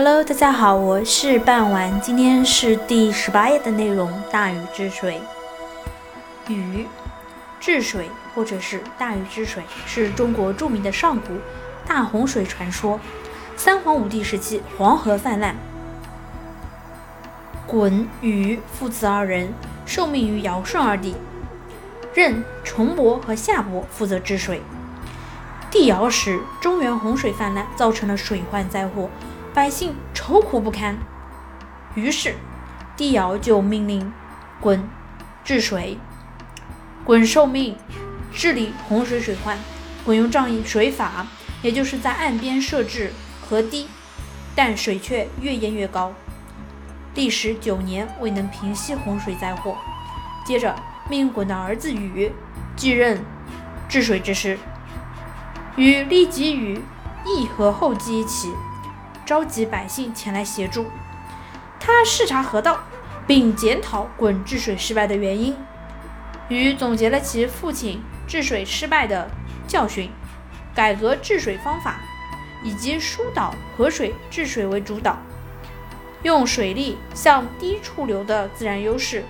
Hello，大家好，我是半晚，今天是第十八页的内容。大禹治水。禹治水，或者是大禹治水，是中国著名的上古大洪水传说。三皇五帝时期，黄河泛滥，鲧、禹父子二人受命于尧舜二帝，任重伯和夏伯负责治水。帝尧时，中原洪水泛滥，造成了水患灾祸。百姓愁苦不堪，于是帝尧就命令鲧治水。鲧受命治理洪水水患。鲧用仗义水法，也就是在岸边设置河堤，但水却越淹越高，历时九年未能平息洪水灾祸。接着命鲧的儿子禹继任治水之事。禹立即与义和后继一起。召集百姓前来协助，他视察河道，并检讨鲧治水失败的原因，禹总结了其父亲治水失败的教训，改革治水方法，以及疏导河水治水为主导，用水利向低处流的自然优势，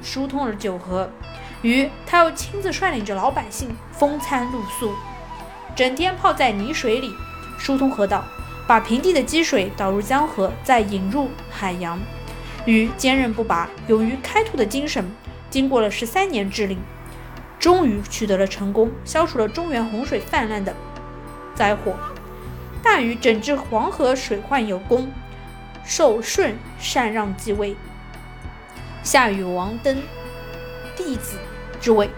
疏通了九河。禹他又亲自率领着老百姓风餐露宿，整天泡在泥水里，疏通河道。把平地的积水导入江河，再引入海洋。禹坚韧不拔、勇于开拓的精神，经过了十三年治理，终于取得了成功，消除了中原洪水泛滥的灾祸。大禹整治黄河水患有功，受舜禅让继位，夏禹王登弟子之位，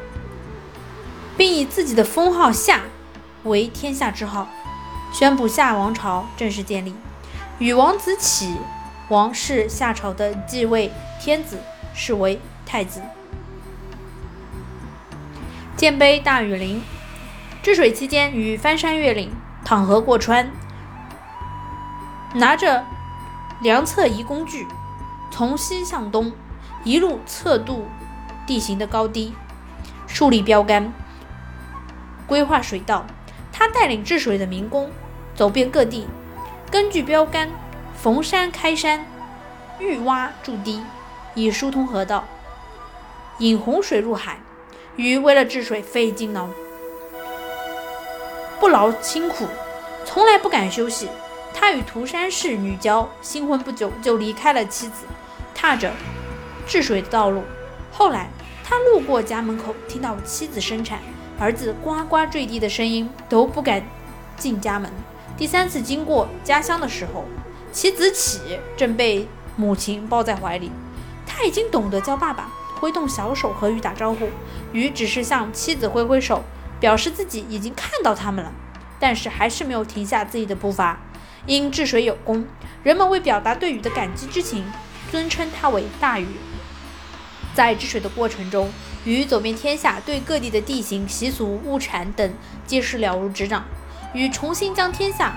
并以自己的封号夏为天下之号。宣布夏王朝正式建立，禹王子启王是夏朝的继位天子，是为太子。建碑大禹陵，治水期间，禹翻山越岭，淌河过川，拿着量测仪工具，从西向东一路测度地形的高低，树立标杆，规划水道。他带领治水的民工走遍各地，根据标杆逢山开山，遇洼筑堤，以疏通河道，引洪水入海。禹为了治水费尽脑不劳辛苦，从来不敢休息。他与涂山氏女娇新婚不久就离开了妻子，踏着治水的道路。后来他路过家门口，听到妻子生产。儿子呱呱坠地的声音都不敢进家门。第三次经过家乡的时候，其子启正被母亲抱在怀里，他已经懂得叫爸爸，挥动小手和鱼打招呼。鱼只是向妻子挥挥手，表示自己已经看到他们了，但是还是没有停下自己的步伐。因治水有功，人们为表达对禹的感激之情，尊称他为大禹。在治水的过程中，禹走遍天下，对各地的地形、习俗、物产等皆是了如指掌。禹重新将天下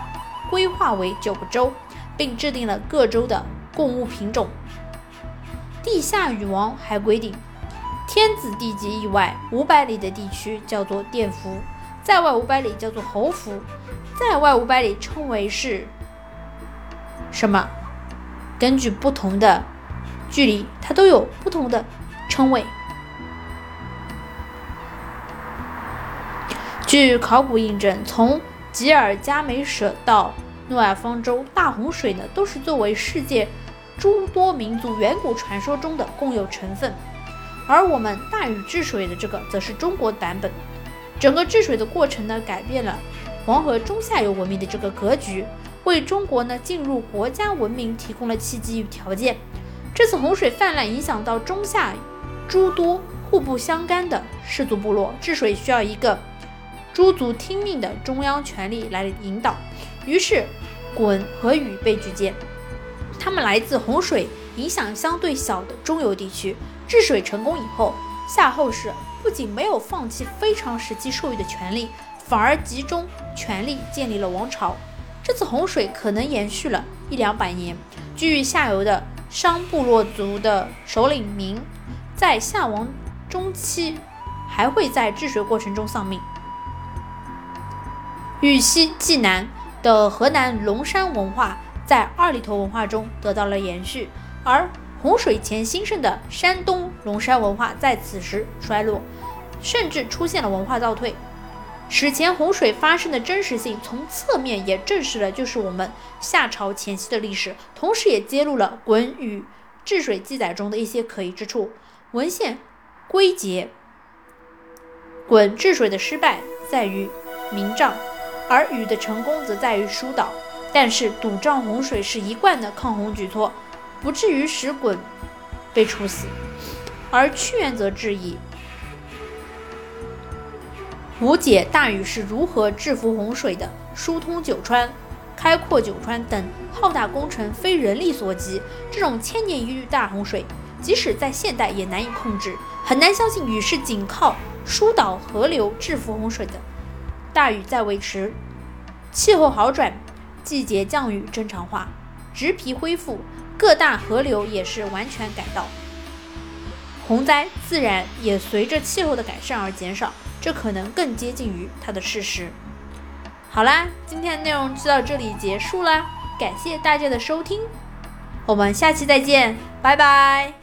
规划为九个州，并制定了各州的贡物品种。地下禹王还规定，天子地级以外五百里的地区叫做甸服，在外五百里叫做侯服，在外五百里称为是什么？根据不同的距离，它都有不同的称谓。据考古印证，从吉尔加美舍到诺亚方舟，大洪水呢，都是作为世界诸多民族远古传说中的共有成分。而我们大禹治水的这个，则是中国版本。整个治水的过程呢，改变了黄河中下游文明的这个格局，为中国呢进入国家文明提供了契机与条件。这次洪水泛滥，影响到中下诸多互不相干的氏族部落，治水需要一个。诸族听命的中央权力来引导，于是鲧和禹被举荐。他们来自洪水影响相对小的中游地区。治水成功以后，夏后氏不仅没有放弃非常时期授予的权利，反而集中权力建立了王朝。这次洪水可能延续了一两百年。据下游的商部落族的首领明，在夏王中期还会在治水过程中丧命。豫西冀南的河南龙山文化在二里头文化中得到了延续，而洪水前兴盛的山东龙山文化在此时衰落，甚至出现了文化倒退。史前洪水发生的真实性，从侧面也证实了就是我们夏朝前期的历史，同时也揭露了《滚禹》治水记载中的一些可疑之处。文献归结，鲧治水的失败在于明障，而禹的成功则在于疏导。但是堵障洪水是一贯的抗洪举措，不至于使鲧被处死。而屈原则质疑。无解大禹是如何制服洪水的？疏通九川、开阔九川等浩大工程非人力所及。这种千年一遇大洪水，即使在现代也难以控制。很难相信禹是仅靠疏导河流制服洪水的。大禹在维持气候好转、季节降雨正常化、植皮恢复，各大河流也是完全改道，洪灾自然也随着气候的改善而减少。这可能更接近于它的事实。好啦，今天的内容就到这里结束啦，感谢大家的收听，我们下期再见，拜拜。